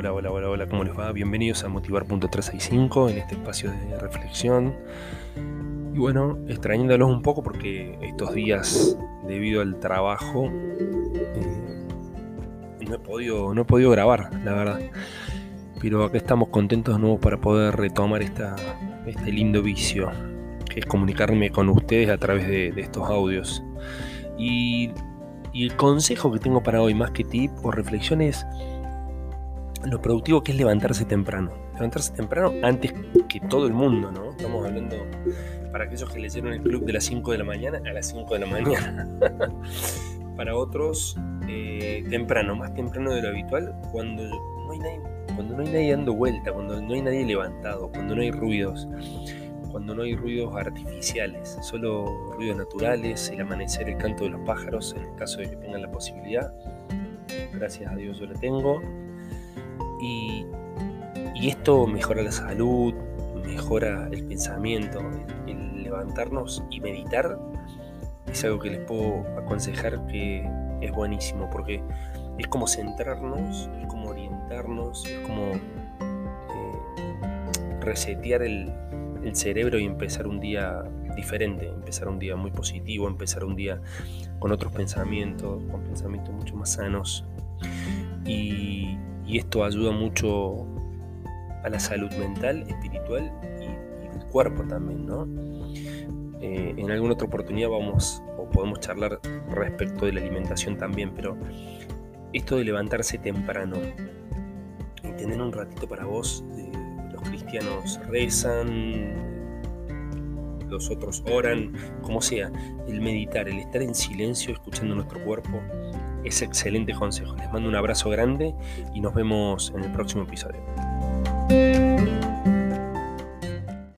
Hola, hola, hola, hola, ¿cómo les va? Bienvenidos a Motivar.365 en este espacio de reflexión. Y bueno, extrañándolos un poco porque estos días, debido al trabajo, eh, no, he podido, no he podido grabar, la verdad. Pero acá estamos contentos de nuevo para poder retomar esta, este lindo vicio, que es comunicarme con ustedes a través de, estos audios. Y, y el consejo que tengo para hoy, más que tip o reflexión, es lo productivo que es levantarse temprano. Levantarse temprano antes que todo el mundo, ¿no? Estamos hablando para aquellos que leyeron el club de las 5 de la mañana a las 5 de la mañana. para otros, eh, temprano, más temprano de lo habitual, cuando no hay nadie, cuando no hay nadie dando vuelta, cuando no hay nadie levantado, cuando no hay ruidos, cuando no hay ruidos artificiales, solo ruidos naturales, el amanecer, el canto de los pájaros, en el caso de que tengan la posibilidad. Gracias a Dios yo la tengo esto mejora la salud, mejora el pensamiento, el, levantarnos y meditar es algo que les puedo aconsejar que es buenísimo porque es como centrarnos, es como orientarnos, es como eh, resetear el, cerebro y empezar un día diferente, empezar un día muy positivo, empezar un día con otros pensamientos, con pensamientos mucho más sanos. Y, y esto ayuda mucho a la salud mental, espiritual y, del cuerpo también, ¿no? Eh, en alguna otra oportunidad vamos o podemos charlar respecto de la alimentación también, pero esto de levantarse temprano y tener un ratito para vos, eh, los cristianos rezan, los otros oran, como sea, el meditar, el estar en silencio escuchando nuestro cuerpo, es excelente consejo. Les mando un abrazo grande y nos vemos en el próximo episodio. Música